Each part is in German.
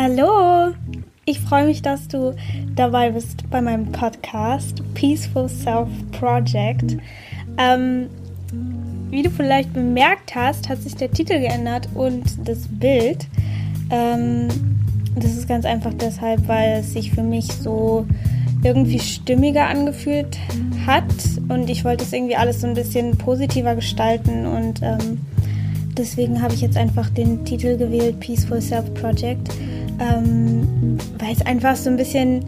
Hallo! Ich freue mich, dass du dabei bist bei meinem Podcast Peaceful Self Project. Ähm, wie du vielleicht bemerkt hast, hat sich der Titel geändert und das Bild. Ähm, das ist ganz einfach deshalb, weil es sich für mich so irgendwie stimmiger angefühlt hat und ich wollte es irgendwie alles so ein bisschen positiver gestalten und ähm, deswegen habe ich jetzt einfach den Titel gewählt Peaceful Self Project, ähm, weil es einfach so ein bisschen,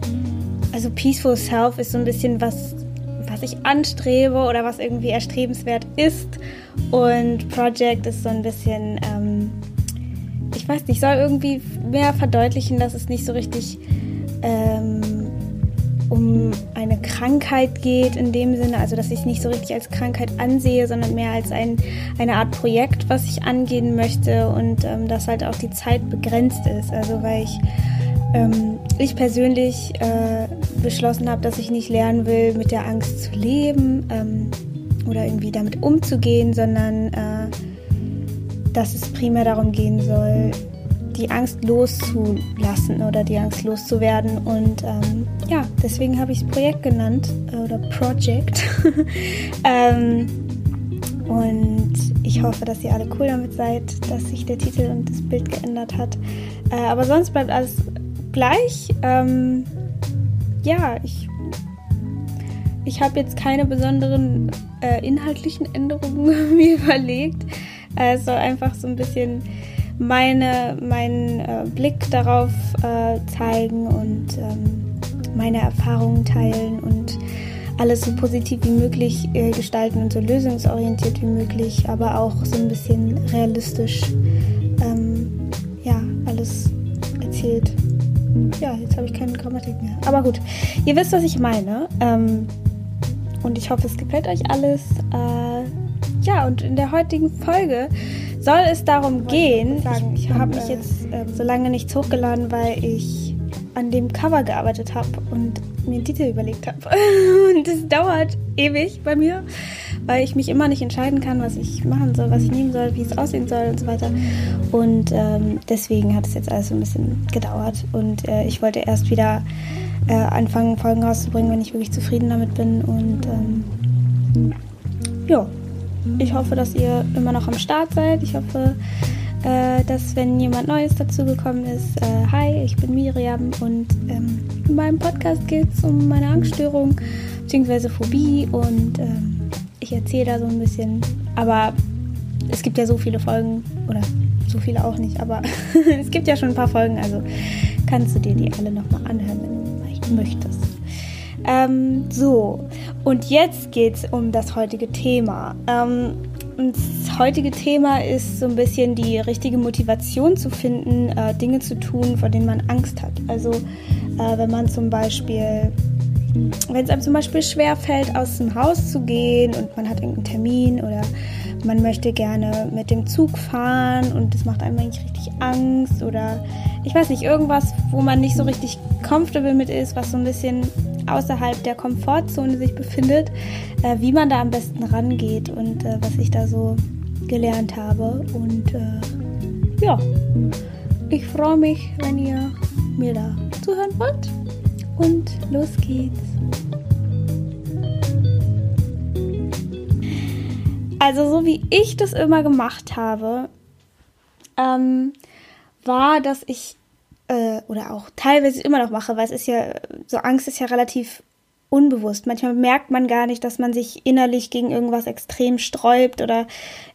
also Peaceful Self ist so ein bisschen was, was ich anstrebe oder was irgendwie erstrebenswert ist. Und Project ist so ein bisschen, ähm, ich weiß nicht, soll irgendwie mehr verdeutlichen, dass es nicht so richtig ähm, um eine Krankheit geht in dem Sinne, also dass ich es nicht so richtig als Krankheit ansehe, sondern mehr als ein, eine Art Projekt, was ich angehen möchte und ähm, dass halt auch die Zeit begrenzt ist. Also weil ich, ähm, ich persönlich äh, beschlossen habe, dass ich nicht lernen will, mit der Angst zu leben ähm, oder irgendwie damit umzugehen, sondern äh, dass es primär darum gehen soll, die Angst loszulassen oder die Angst loszuwerden. Und ähm, ja, deswegen habe ich es Projekt genannt äh, oder Project. ähm, und ich hoffe, dass ihr alle cool damit seid, dass sich der Titel und das Bild geändert hat. Äh, aber sonst bleibt alles gleich. Ähm, ja, ich, ich habe jetzt keine besonderen äh, inhaltlichen Änderungen mir überlegt. Äh, es soll einfach so ein bisschen meine, meinen äh, Blick darauf äh, zeigen und ähm, meine Erfahrungen teilen und alles so positiv wie möglich äh, gestalten und so lösungsorientiert wie möglich, aber auch so ein bisschen realistisch ähm, ja, alles erzählt. Ja, jetzt habe ich keine Grammatik mehr. Aber gut, ihr wisst, was ich meine. Ähm, und ich hoffe, es gefällt euch alles. Äh, ja, und in der heutigen Folge soll es darum gehen. Sagen, ich habe mich jetzt äh, so lange nichts hochgeladen, weil ich an dem Cover gearbeitet habe und mir einen Titel überlegt habe. und es dauert ewig bei mir, weil ich mich immer nicht entscheiden kann, was ich machen soll, was ich nehmen soll, wie es aussehen soll und so weiter. Und ähm, deswegen hat es jetzt alles so ein bisschen gedauert. Und äh, ich wollte erst wieder äh, anfangen, Folgen rauszubringen, wenn ich wirklich zufrieden damit bin. Und ähm, ja, ich hoffe, dass ihr immer noch am Start seid. Ich hoffe, äh, dass wenn jemand Neues dazugekommen ist, äh, hi, ich bin Miriam und ähm, in meinem Podcast geht es um meine Angststörung bzw. Phobie und ähm, ich erzähle da so ein bisschen. Aber es gibt ja so viele Folgen oder so viele auch nicht, aber es gibt ja schon ein paar Folgen, also kannst du dir die alle nochmal anhören, wenn du möchtest. Ähm, so, und jetzt geht es um das heutige Thema. Ähm, das heutige Thema ist so ein bisschen die richtige Motivation zu finden, äh, Dinge zu tun, vor denen man Angst hat. Also äh, wenn man zum Beispiel, wenn es einem zum Beispiel schwer fällt, aus dem Haus zu gehen und man hat irgendeinen Termin oder man möchte gerne mit dem Zug fahren und das macht einem eigentlich richtig Angst oder ich weiß nicht, irgendwas, wo man nicht so richtig comfortable mit ist, was so ein bisschen außerhalb der Komfortzone sich befindet, äh, wie man da am besten rangeht und äh, was ich da so gelernt habe. Und äh, ja, ich freue mich, wenn ihr mir da zuhören wollt. Und los geht's. Also so wie ich das immer gemacht habe, ähm, war, dass ich äh, oder auch teilweise immer noch mache, weil es ist ja, so Angst ist ja relativ unbewusst. Manchmal merkt man gar nicht, dass man sich innerlich gegen irgendwas extrem sträubt oder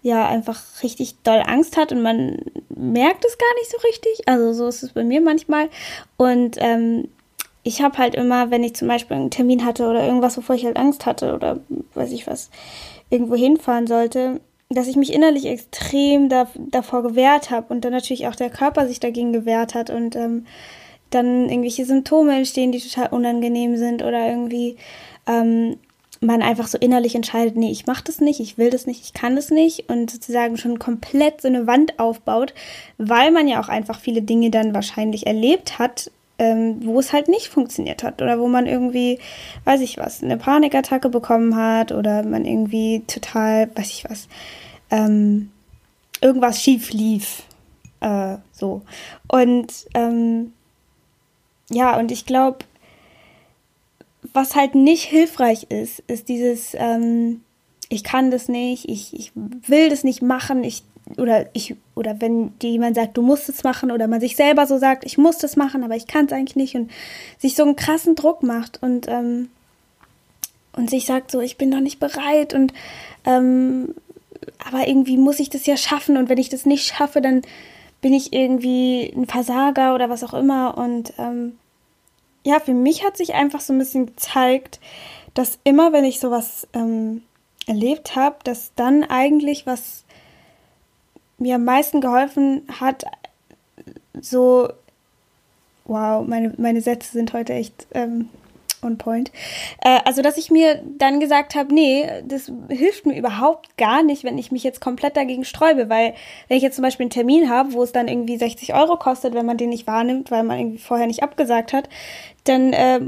ja einfach richtig doll Angst hat und man merkt es gar nicht so richtig. Also so ist es bei mir manchmal. Und ähm, ich habe halt immer, wenn ich zum Beispiel einen Termin hatte oder irgendwas, wovor ich halt Angst hatte oder weiß ich was, irgendwo hinfahren sollte, dass ich mich innerlich extrem da, davor gewehrt habe und dann natürlich auch der Körper sich dagegen gewehrt hat und ähm, dann irgendwelche Symptome entstehen, die total unangenehm sind oder irgendwie ähm, man einfach so innerlich entscheidet, nee, ich mach das nicht, ich will das nicht, ich kann das nicht und sozusagen schon komplett so eine Wand aufbaut, weil man ja auch einfach viele Dinge dann wahrscheinlich erlebt hat, ähm, wo es halt nicht funktioniert hat oder wo man irgendwie, weiß ich was, eine Panikattacke bekommen hat oder man irgendwie total, weiß ich was, ähm, irgendwas schief lief. Äh, so. Und ähm, ja, und ich glaube, was halt nicht hilfreich ist, ist dieses, ähm, ich kann das nicht, ich, ich will das nicht machen, ich oder ich oder wenn dir jemand sagt, du musst es machen oder man sich selber so sagt, ich muss das machen, aber ich kann es eigentlich nicht und sich so einen krassen Druck macht und ähm, und sich sagt so, ich bin noch nicht bereit und ähm, aber irgendwie muss ich das ja schaffen und wenn ich das nicht schaffe, dann bin ich irgendwie ein Versager oder was auch immer und ähm, ja, für mich hat sich einfach so ein bisschen gezeigt, dass immer, wenn ich sowas ähm, erlebt habe, dass dann eigentlich was mir am meisten geholfen hat, so, wow, meine, meine Sätze sind heute echt ähm, on point. Äh, also, dass ich mir dann gesagt habe, nee, das hilft mir überhaupt gar nicht, wenn ich mich jetzt komplett dagegen sträube, weil wenn ich jetzt zum Beispiel einen Termin habe, wo es dann irgendwie 60 Euro kostet, wenn man den nicht wahrnimmt, weil man irgendwie vorher nicht abgesagt hat, dann äh,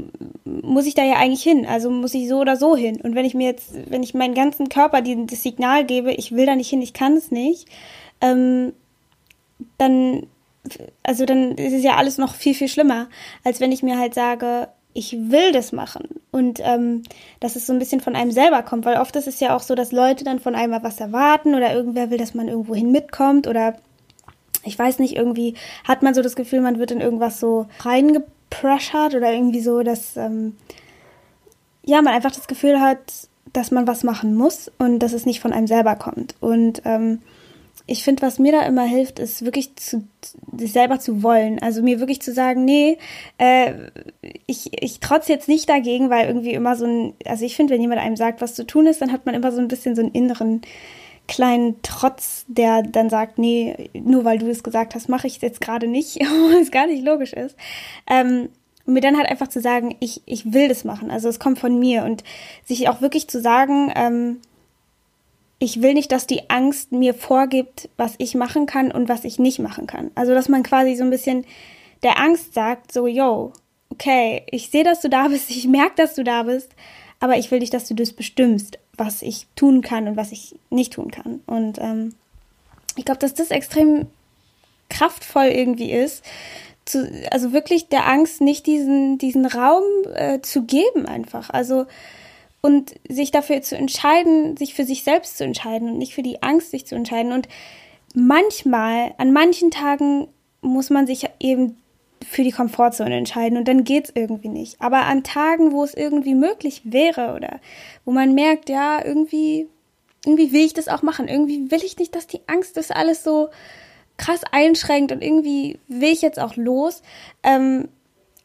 muss ich da ja eigentlich hin. Also muss ich so oder so hin. Und wenn ich mir jetzt, wenn ich meinen ganzen Körper die, das Signal gebe, ich will da nicht hin, ich kann es nicht, ähm, dann, also dann ist es ja alles noch viel, viel schlimmer, als wenn ich mir halt sage, ich will das machen und ähm, dass es so ein bisschen von einem selber kommt, weil oft ist es ja auch so, dass Leute dann von einem was erwarten oder irgendwer will, dass man irgendwohin mitkommt oder ich weiß nicht, irgendwie hat man so das Gefühl, man wird in irgendwas so reingepressured oder irgendwie so, dass ähm, ja, man einfach das Gefühl hat, dass man was machen muss und dass es nicht von einem selber kommt. Und ähm, ich finde, was mir da immer hilft, ist wirklich zu, sich selber zu wollen. Also mir wirklich zu sagen, nee, äh, ich, ich trotze jetzt nicht dagegen, weil irgendwie immer so ein, also ich finde, wenn jemand einem sagt, was zu tun ist, dann hat man immer so ein bisschen so einen inneren kleinen Trotz, der dann sagt, nee, nur weil du es gesagt hast, mache ich es jetzt gerade nicht, was gar nicht logisch ist. Ähm, mir dann halt einfach zu sagen, ich, ich will das machen. Also es kommt von mir und sich auch wirklich zu sagen, ähm, ich will nicht, dass die Angst mir vorgibt, was ich machen kann und was ich nicht machen kann. Also, dass man quasi so ein bisschen der Angst sagt, so, yo, okay, ich sehe, dass du da bist, ich merke, dass du da bist, aber ich will nicht, dass du das bestimmst, was ich tun kann und was ich nicht tun kann. Und ähm, ich glaube, dass das extrem kraftvoll irgendwie ist, zu, also wirklich der Angst nicht diesen, diesen Raum äh, zu geben einfach. Also und sich dafür zu entscheiden, sich für sich selbst zu entscheiden und nicht für die Angst sich zu entscheiden. Und manchmal, an manchen Tagen muss man sich eben für die Komfortzone entscheiden und dann geht's irgendwie nicht. Aber an Tagen, wo es irgendwie möglich wäre oder wo man merkt, ja, irgendwie, irgendwie will ich das auch machen. Irgendwie will ich nicht, dass die Angst das alles so krass einschränkt und irgendwie will ich jetzt auch los, ähm,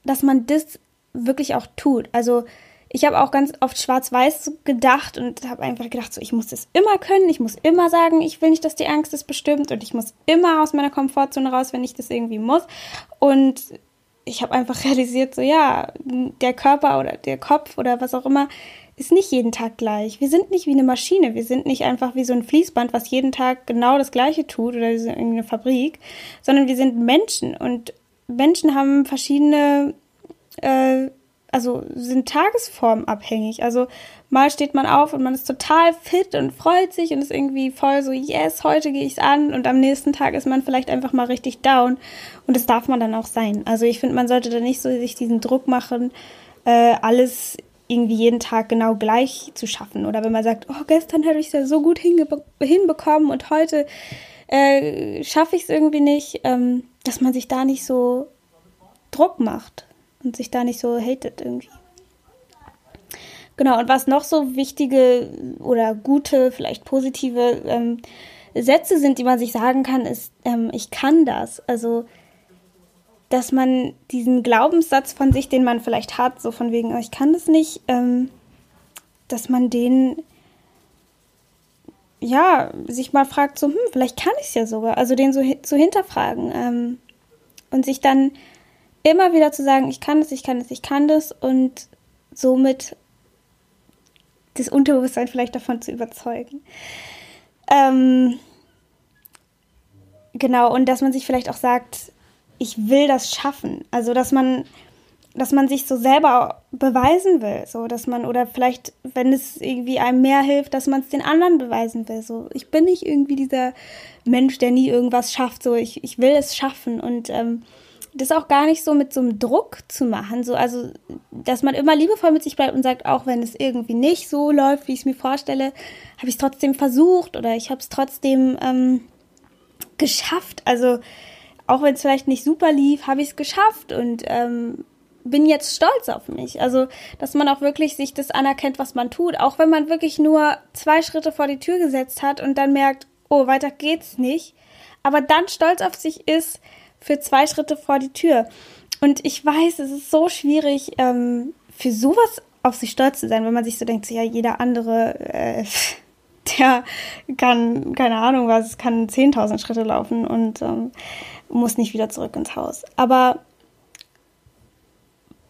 dass man das wirklich auch tut. Also ich habe auch ganz oft schwarz-weiß gedacht und habe einfach gedacht, so, ich muss das immer können, ich muss immer sagen, ich will nicht, dass die Angst das bestimmt und ich muss immer aus meiner Komfortzone raus, wenn ich das irgendwie muss. Und ich habe einfach realisiert, so ja, der Körper oder der Kopf oder was auch immer ist nicht jeden Tag gleich. Wir sind nicht wie eine Maschine, wir sind nicht einfach wie so ein Fließband, was jeden Tag genau das Gleiche tut oder irgendeine Fabrik, sondern wir sind Menschen und Menschen haben verschiedene äh, also sind tagesformabhängig. Also mal steht man auf und man ist total fit und freut sich und ist irgendwie voll so, yes, heute gehe ich an und am nächsten Tag ist man vielleicht einfach mal richtig down und das darf man dann auch sein. Also ich finde, man sollte da nicht so sich diesen Druck machen, äh, alles irgendwie jeden Tag genau gleich zu schaffen. Oder wenn man sagt, oh, gestern habe ich es ja so gut hinbekommen und heute äh, schaffe ich es irgendwie nicht, ähm, dass man sich da nicht so Druck macht und sich da nicht so hatet irgendwie. Genau, und was noch so wichtige oder gute, vielleicht positive ähm, Sätze sind, die man sich sagen kann, ist, ähm, ich kann das. Also, dass man diesen Glaubenssatz von sich, den man vielleicht hat, so von wegen, oh, ich kann das nicht, ähm, dass man den ja, sich mal fragt, so, hm, vielleicht kann ich es ja sogar. Also den so zu hinterfragen ähm, und sich dann immer wieder zu sagen, ich kann das, ich kann das, ich kann das und somit das Unterbewusstsein vielleicht davon zu überzeugen. Ähm, genau, und dass man sich vielleicht auch sagt, ich will das schaffen. Also, dass man dass man sich so selber beweisen will, so dass man oder vielleicht, wenn es irgendwie einem mehr hilft, dass man es den anderen beweisen will. So, ich bin nicht irgendwie dieser Mensch, der nie irgendwas schafft. So, ich, ich will es schaffen und ähm, das auch gar nicht so mit so einem Druck zu machen. So, also, dass man immer liebevoll mit sich bleibt und sagt, auch wenn es irgendwie nicht so läuft, wie ich es mir vorstelle, habe ich es trotzdem versucht oder ich habe es trotzdem ähm, geschafft. Also, auch wenn es vielleicht nicht super lief, habe ich es geschafft und ähm, bin jetzt stolz auf mich. Also, dass man auch wirklich sich das anerkennt, was man tut, auch wenn man wirklich nur zwei Schritte vor die Tür gesetzt hat und dann merkt, oh, weiter geht's nicht, aber dann stolz auf sich ist für zwei Schritte vor die Tür. Und ich weiß, es ist so schwierig, ähm, für sowas auf sich stolz zu sein, wenn man sich so denkt, so, ja, jeder andere, äh, der kann, keine Ahnung was, kann 10.000 Schritte laufen und ähm, muss nicht wieder zurück ins Haus. Aber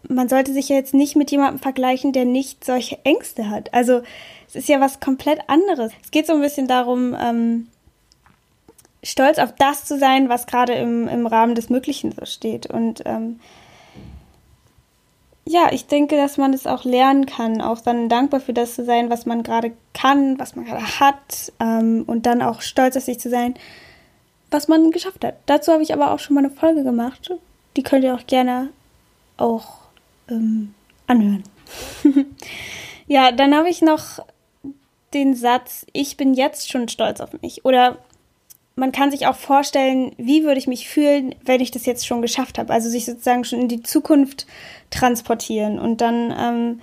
man sollte sich ja jetzt nicht mit jemandem vergleichen, der nicht solche Ängste hat. Also es ist ja was komplett anderes. Es geht so ein bisschen darum, ähm, stolz auf das zu sein, was gerade im, im Rahmen des Möglichen so steht. Und ähm, ja, ich denke, dass man das auch lernen kann, auch dann dankbar für das zu sein, was man gerade kann, was man gerade hat ähm, und dann auch stolz auf sich zu sein, was man geschafft hat. Dazu habe ich aber auch schon mal eine Folge gemacht. Die könnt ihr auch gerne auch ähm, anhören. ja, dann habe ich noch den Satz, ich bin jetzt schon stolz auf mich. Oder man kann sich auch vorstellen, wie würde ich mich fühlen, wenn ich das jetzt schon geschafft habe. Also sich sozusagen schon in die Zukunft transportieren und dann ähm,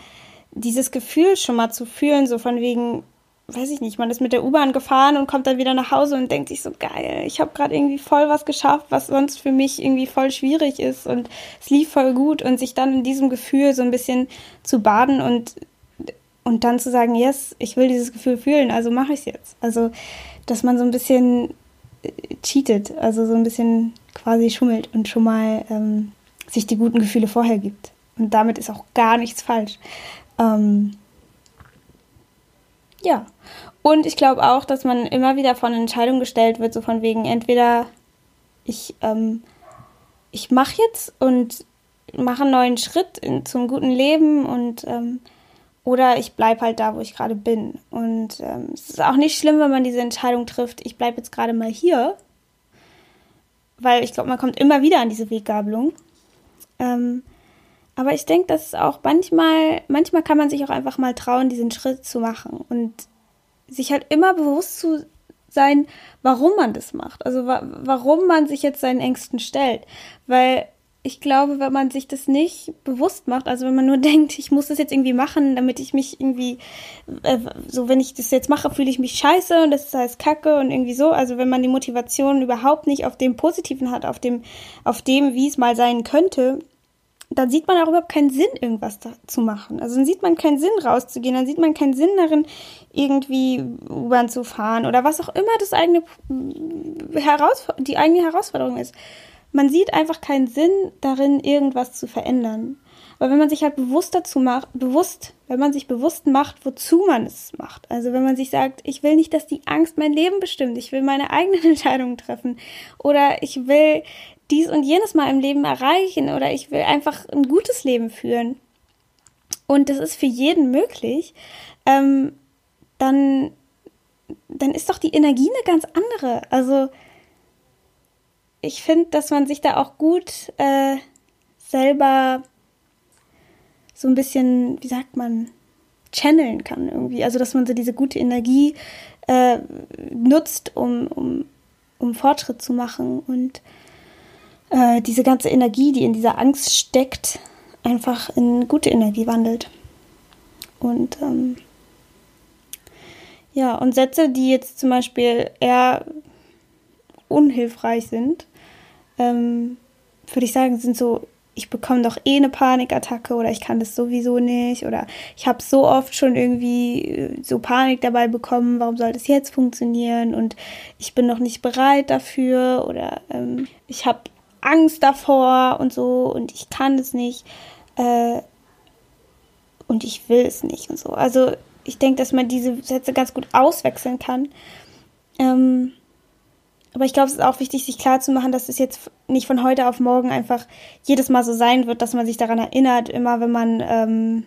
dieses Gefühl schon mal zu fühlen, so von wegen, weiß ich nicht, man ist mit der U-Bahn gefahren und kommt dann wieder nach Hause und denkt sich so geil, ich habe gerade irgendwie voll was geschafft, was sonst für mich irgendwie voll schwierig ist und es lief voll gut und sich dann in diesem Gefühl so ein bisschen zu baden und und dann zu sagen, yes, ich will dieses Gefühl fühlen, also mache ich es jetzt. Also, dass man so ein bisschen cheatet, also so ein bisschen quasi schummelt und schon mal ähm, sich die guten Gefühle vorher gibt. Und damit ist auch gar nichts falsch. Ähm, ja. Und ich glaube auch, dass man immer wieder vor eine Entscheidung gestellt wird, so von wegen, entweder ich, ähm, ich mache jetzt und mache einen neuen Schritt in, zum guten Leben und ähm, oder ich bleibe halt da, wo ich gerade bin. Und ähm, es ist auch nicht schlimm, wenn man diese Entscheidung trifft, ich bleibe jetzt gerade mal hier. Weil ich glaube, man kommt immer wieder an diese Weggabelung. Ähm, aber ich denke, dass auch manchmal, manchmal kann man sich auch einfach mal trauen, diesen Schritt zu machen und sich halt immer bewusst zu sein, warum man das macht. Also wa warum man sich jetzt seinen Ängsten stellt. Weil ich glaube, wenn man sich das nicht bewusst macht, also wenn man nur denkt, ich muss das jetzt irgendwie machen, damit ich mich irgendwie, äh, so wenn ich das jetzt mache, fühle ich mich scheiße und das ist alles Kacke und irgendwie so. Also wenn man die Motivation überhaupt nicht auf dem Positiven hat, auf dem, auf dem, wie es mal sein könnte, dann sieht man auch überhaupt keinen Sinn, irgendwas da zu machen. Also dann sieht man keinen Sinn, rauszugehen, dann sieht man keinen Sinn darin, irgendwie U-Bahn zu fahren oder was auch immer das eigene Heraus die eigene Herausforderung ist. Man sieht einfach keinen Sinn darin, irgendwas zu verändern. Aber wenn man sich halt bewusst dazu macht, bewusst, wenn man sich bewusst macht, wozu man es macht. Also wenn man sich sagt, ich will nicht, dass die Angst mein Leben bestimmt, ich will meine eigenen Entscheidungen treffen oder ich will dies und jenes mal im Leben erreichen oder ich will einfach ein gutes Leben führen und das ist für jeden möglich, ähm, dann, dann ist doch die Energie eine ganz andere. Also ich finde, dass man sich da auch gut äh, selber so ein bisschen, wie sagt man, channeln kann irgendwie. Also dass man so diese gute Energie äh, nutzt, um, um, um Fortschritt zu machen und äh, diese ganze Energie, die in dieser Angst steckt, einfach in gute Energie wandelt. Und ähm, ja, und Sätze, die jetzt zum Beispiel eher unhilfreich sind, ähm, würde ich sagen, sind so, ich bekomme doch eh eine Panikattacke oder ich kann das sowieso nicht oder ich habe so oft schon irgendwie äh, so Panik dabei bekommen, warum soll das jetzt funktionieren und ich bin noch nicht bereit dafür oder ähm, ich habe Angst davor und so und ich kann es nicht äh, und ich will es nicht und so. Also ich denke, dass man diese Sätze ganz gut auswechseln kann. Ähm, aber ich glaube, es ist auch wichtig, sich klarzumachen, dass es jetzt nicht von heute auf morgen einfach jedes Mal so sein wird, dass man sich daran erinnert, immer wenn man ähm,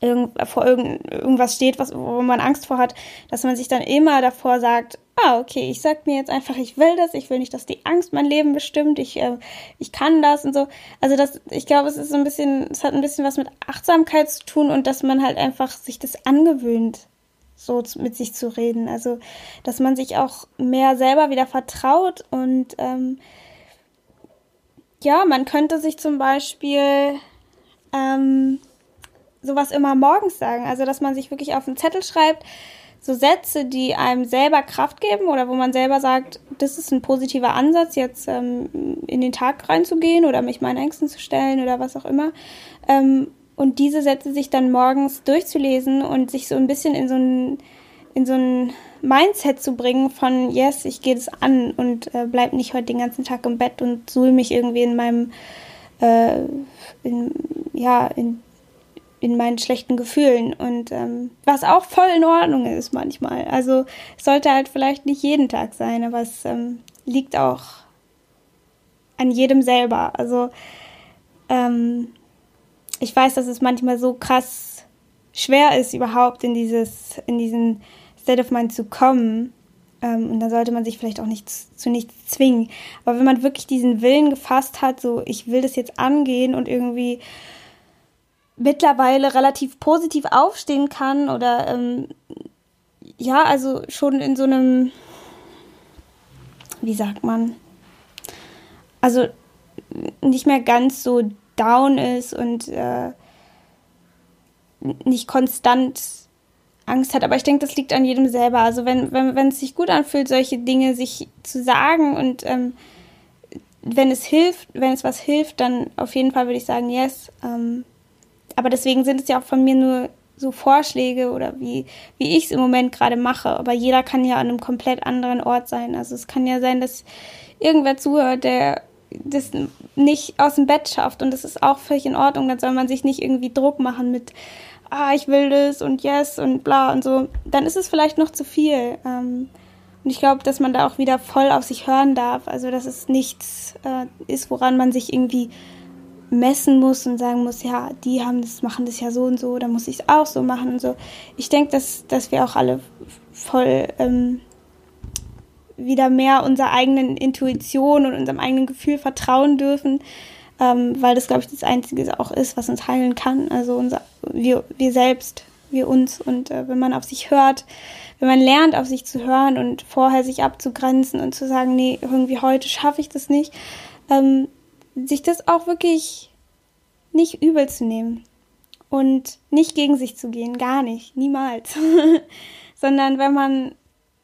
irgend, vor irgend, irgendwas steht, was, wo man Angst vor hat, dass man sich dann immer davor sagt, ah, okay, ich sag mir jetzt einfach, ich will das, ich will nicht, dass die Angst mein Leben bestimmt, ich, äh, ich kann das und so. Also das, ich glaube, es ist so ein bisschen, es hat ein bisschen was mit Achtsamkeit zu tun und dass man halt einfach sich das angewöhnt so mit sich zu reden. Also, dass man sich auch mehr selber wieder vertraut und ähm, ja, man könnte sich zum Beispiel ähm, sowas immer morgens sagen. Also, dass man sich wirklich auf einen Zettel schreibt, so Sätze, die einem selber Kraft geben oder wo man selber sagt, das ist ein positiver Ansatz, jetzt ähm, in den Tag reinzugehen oder mich meinen Ängsten zu stellen oder was auch immer. Ähm, und diese Sätze sich dann morgens durchzulesen und sich so ein bisschen in so ein, in so ein Mindset zu bringen von, yes, ich gehe das an und äh, bleib nicht heute den ganzen Tag im Bett und suhl mich irgendwie in meinem, äh, in, ja, in, in meinen schlechten Gefühlen und ähm, was auch voll in Ordnung ist manchmal. Also es sollte halt vielleicht nicht jeden Tag sein, aber es ähm, liegt auch an jedem selber. Also ähm, ich weiß, dass es manchmal so krass schwer ist, überhaupt in dieses, in diesen State of Mind zu kommen. Ähm, und da sollte man sich vielleicht auch nicht zu nichts zwingen. Aber wenn man wirklich diesen Willen gefasst hat, so ich will das jetzt angehen und irgendwie mittlerweile relativ positiv aufstehen kann oder ähm, ja, also schon in so einem, wie sagt man, also nicht mehr ganz so down ist und äh, nicht konstant Angst hat. Aber ich denke, das liegt an jedem selber. Also wenn, wenn, wenn es sich gut anfühlt, solche Dinge sich zu sagen und ähm, wenn es hilft, wenn es was hilft, dann auf jeden Fall würde ich sagen, yes. Ähm, aber deswegen sind es ja auch von mir nur so Vorschläge oder wie, wie ich es im Moment gerade mache. Aber jeder kann ja an einem komplett anderen Ort sein. Also es kann ja sein, dass irgendwer zuhört, der das nicht aus dem Bett schafft und das ist auch völlig in Ordnung, dann soll man sich nicht irgendwie Druck machen mit, ah, ich will das und yes und bla und so, dann ist es vielleicht noch zu viel. Ähm, und ich glaube, dass man da auch wieder voll auf sich hören darf, also dass es nichts äh, ist, woran man sich irgendwie messen muss und sagen muss, ja, die haben das, machen das ja so und so, dann muss ich es auch so machen und so. Ich denke, dass, dass wir auch alle voll ähm, wieder mehr unserer eigenen Intuition und unserem eigenen Gefühl vertrauen dürfen, ähm, weil das, glaube ich, das Einzige auch ist, was uns heilen kann. Also unser, wir, wir selbst, wir uns. Und äh, wenn man auf sich hört, wenn man lernt, auf sich zu hören und vorher sich abzugrenzen und zu sagen, nee, irgendwie heute schaffe ich das nicht, ähm, sich das auch wirklich nicht übel zu nehmen und nicht gegen sich zu gehen, gar nicht, niemals. Sondern wenn man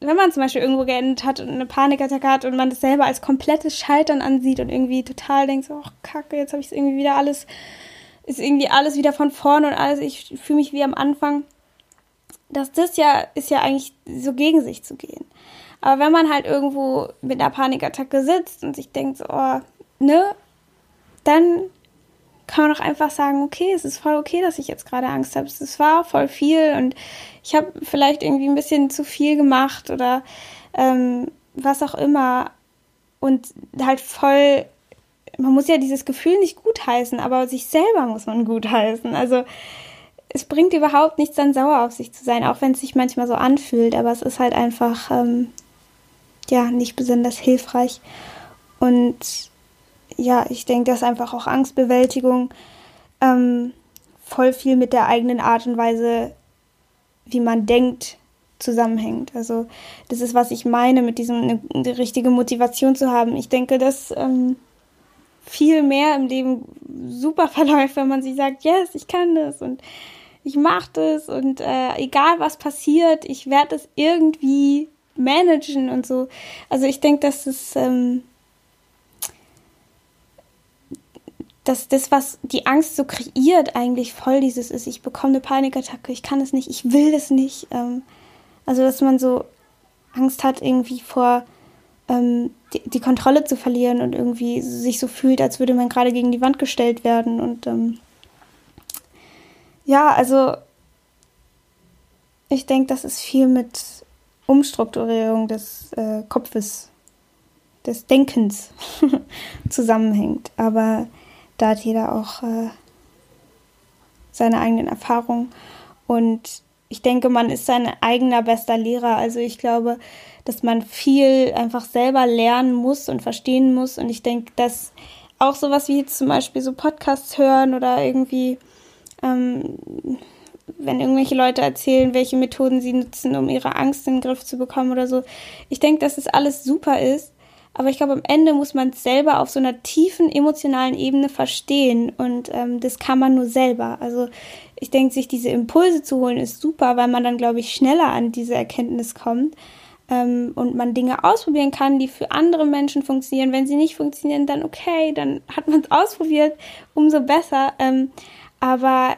wenn man zum Beispiel irgendwo geendet hat und eine Panikattacke hat und man das selber als komplettes Scheitern ansieht und irgendwie total denkt, so, oh Kacke, jetzt habe ich es irgendwie wieder alles, ist irgendwie alles wieder von vorne und alles, ich fühle mich wie am Anfang. dass das ja, ist ja eigentlich so gegen sich zu gehen. Aber wenn man halt irgendwo mit einer Panikattacke sitzt und sich denkt, so, oh, ne, dann kann man doch einfach sagen, okay, es ist voll okay, dass ich jetzt gerade Angst habe. Es war voll viel und ich habe vielleicht irgendwie ein bisschen zu viel gemacht oder ähm, was auch immer. Und halt voll, man muss ja dieses Gefühl nicht gutheißen, aber sich selber muss man gutheißen. Also es bringt überhaupt nichts, dann sauer auf sich zu sein, auch wenn es sich manchmal so anfühlt, aber es ist halt einfach, ähm, ja, nicht besonders hilfreich. Und ja, ich denke, dass einfach auch Angstbewältigung ähm, voll viel mit der eigenen Art und Weise, wie man denkt, zusammenhängt. Also das ist, was ich meine, mit diesem eine, richtige Motivation zu haben. Ich denke, dass ähm, viel mehr im Leben super verläuft, wenn man sich sagt, yes, ich kann das und ich mache das und äh, egal was passiert, ich werde es irgendwie managen und so. Also ich denke, dass es ähm, dass das, was die Angst so kreiert, eigentlich voll dieses ist, ich bekomme eine Panikattacke, ich kann es nicht, ich will das nicht. Ähm, also, dass man so Angst hat, irgendwie vor ähm, die, die, Kontrolle zu verlieren und irgendwie sich so fühlt, als würde man gerade gegen die Wand gestellt werden. Und ähm, ja, also ich denke, das ist viel mit Umstrukturierung des äh, Kopfes des Denkens zusammenhängt. Aber da hat jeder auch äh, seine eigenen Erfahrungen. Und ich denke, man ist sein eigener bester Lehrer. Also ich glaube, dass man viel einfach selber lernen muss und verstehen muss. Und ich denke, dass auch sowas wie zum Beispiel so Podcasts hören oder irgendwie ähm, wenn irgendwelche Leute erzählen, welche Methoden sie nutzen, um ihre Angst in den Griff zu bekommen oder so. Ich denke, dass es das alles super ist, aber ich glaube, am Ende muss man es selber auf so einer tiefen emotionalen Ebene verstehen und ähm, das kann man nur selber. Also ich denke, sich diese Impulse zu holen ist super, weil man dann, glaube ich, schneller an diese Erkenntnis kommt ähm, und man Dinge ausprobieren kann, die für andere Menschen funktionieren. Wenn sie nicht funktionieren, dann okay, dann hat man es ausprobiert, umso besser. Ähm, aber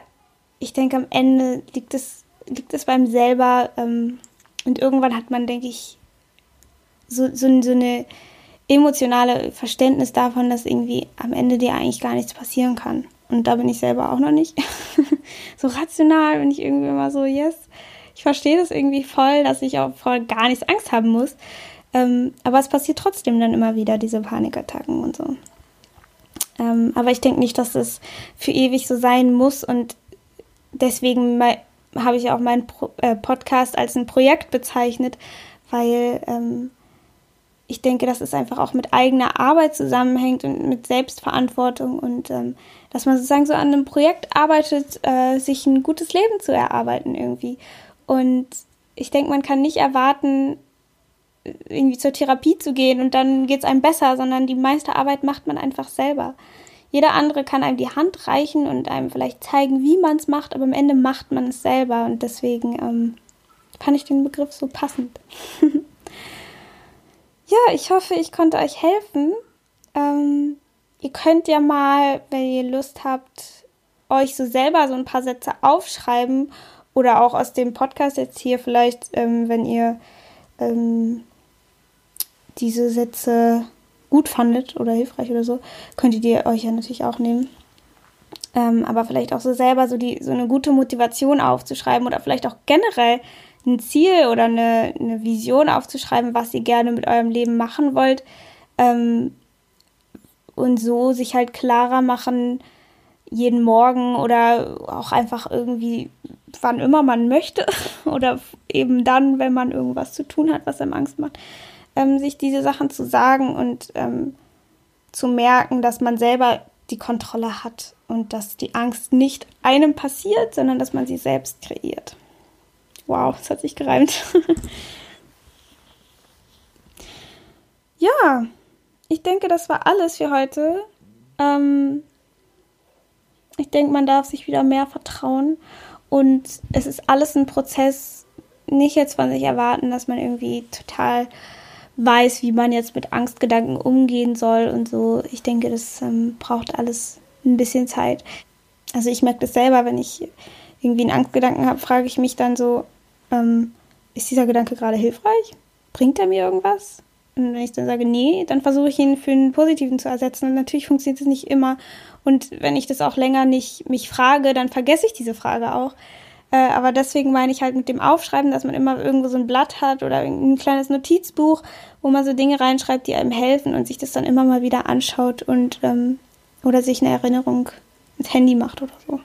ich denke, am Ende liegt es, liegt es beim selber ähm, und irgendwann hat man, denke ich, so, so, so eine emotionale Verständnis davon, dass irgendwie am Ende dir eigentlich gar nichts passieren kann. Und da bin ich selber auch noch nicht. so rational bin ich irgendwie immer so, yes, ich verstehe das irgendwie voll, dass ich auch vor gar nichts Angst haben muss. Ähm, aber es passiert trotzdem dann immer wieder, diese Panikattacken und so. Ähm, aber ich denke nicht, dass es für ewig so sein muss und deswegen habe ich auch meinen Pro äh, Podcast als ein Projekt bezeichnet, weil ähm, ich denke, dass es einfach auch mit eigener Arbeit zusammenhängt und mit Selbstverantwortung und ähm, dass man sozusagen so an einem Projekt arbeitet, äh, sich ein gutes Leben zu erarbeiten irgendwie. Und ich denke, man kann nicht erwarten, irgendwie zur Therapie zu gehen und dann geht es einem besser, sondern die meiste Arbeit macht man einfach selber. Jeder andere kann einem die Hand reichen und einem vielleicht zeigen, wie man es macht, aber am Ende macht man es selber und deswegen ähm, fand ich den Begriff so passend. ja, ich hoffe, ich konnte euch helfen. Ähm, ihr könnt ja mal, wenn ihr Lust habt, euch so selber so ein paar Sätze aufschreiben oder auch aus dem Podcast jetzt hier vielleicht, ähm, wenn ihr ähm, diese Sätze gut fandet oder hilfreich oder so, könntet ihr euch ja natürlich auch nehmen. Ähm, aber vielleicht auch so selber so, die, so eine gute Motivation aufzuschreiben oder vielleicht auch generell ein Ziel oder eine, eine Vision aufzuschreiben, was ihr gerne mit eurem Leben machen wollt. Ähm, und so sich halt klarer machen, jeden Morgen oder auch einfach irgendwie, wann immer man möchte oder eben dann, wenn man irgendwas zu tun hat, was einem Angst macht, ähm, sich diese Sachen zu sagen und ähm, zu merken, dass man selber die Kontrolle hat und dass die Angst nicht einem passiert, sondern dass man sie selbst kreiert. Wow, das hat sich gereimt. ja, ich denke, das war alles für heute. Ähm, ich denke, man darf sich wieder mehr vertrauen und es ist alles ein Prozess. Nicht jetzt von sich erwarten, dass man irgendwie total weiß, wie man jetzt mit Angstgedanken umgehen soll und so. Ich denke, das ähm, braucht alles ein bisschen Zeit. Also ich merke das selber, wenn ich irgendwie einen Angstgedanken habe, frage ich mich dann so, ähm, ist dieser Gedanke gerade hilfreich? Bringt er mir irgendwas? Und wenn ich dann sage, nee, dann versuche ich ihn für einen positiven zu ersetzen. Und natürlich funktioniert es nicht immer. Und wenn ich das auch länger nicht mich frage, dann vergesse ich diese Frage auch. Äh, aber deswegen meine ich halt mit dem Aufschreiben, dass man immer irgendwo so ein Blatt hat oder ein kleines Notizbuch, wo man so Dinge reinschreibt, die einem helfen und sich das dann immer mal wieder anschaut und ähm, oder sich eine Erinnerung ins Handy macht oder so.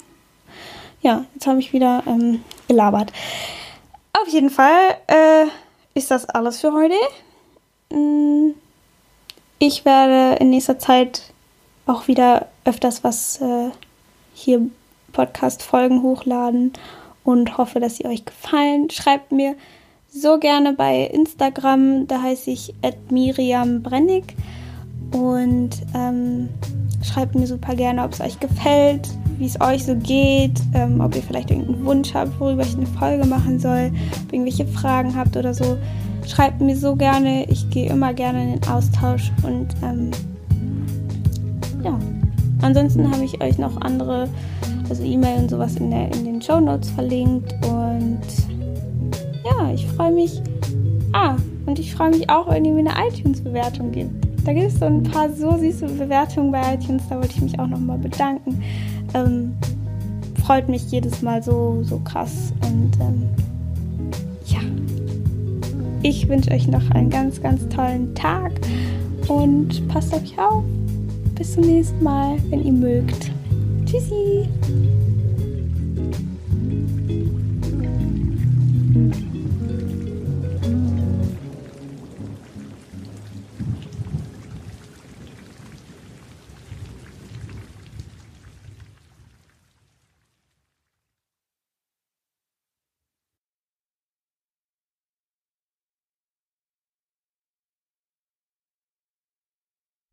Ja, jetzt habe ich wieder ähm, gelabert. Auf jeden Fall äh, ist das alles für heute. Mm, ich werde in nächster Zeit auch wieder öfters was äh, hier Podcast-Folgen hochladen und hoffe, dass sie euch gefallen. Schreibt mir so gerne bei Instagram, da heiße ich Miriam Brennig und ähm, schreibt mir super gerne, ob es euch gefällt, wie es euch so geht, ähm, ob ihr vielleicht irgendeinen Wunsch habt, worüber ich eine Folge machen soll, ob ihr irgendwelche Fragen habt oder so. Schreibt mir so gerne, ich gehe immer gerne in den Austausch und ähm, ja. Ansonsten habe ich euch noch andere also E-Mail und sowas in, der, in den Show Notes verlinkt. Und ja, ich freue mich. Ah, und ich freue mich auch, wenn ihr mir eine iTunes-Bewertung gibt. Da gibt es so ein paar so süße Bewertungen bei iTunes, da wollte ich mich auch nochmal bedanken. Ähm, freut mich jedes Mal so, so krass. Und ähm, ja, ich wünsche euch noch einen ganz, ganz tollen Tag und passt auf euch auf. Bis zum nächsten Mal, wenn ihr mögt. Tschüssi!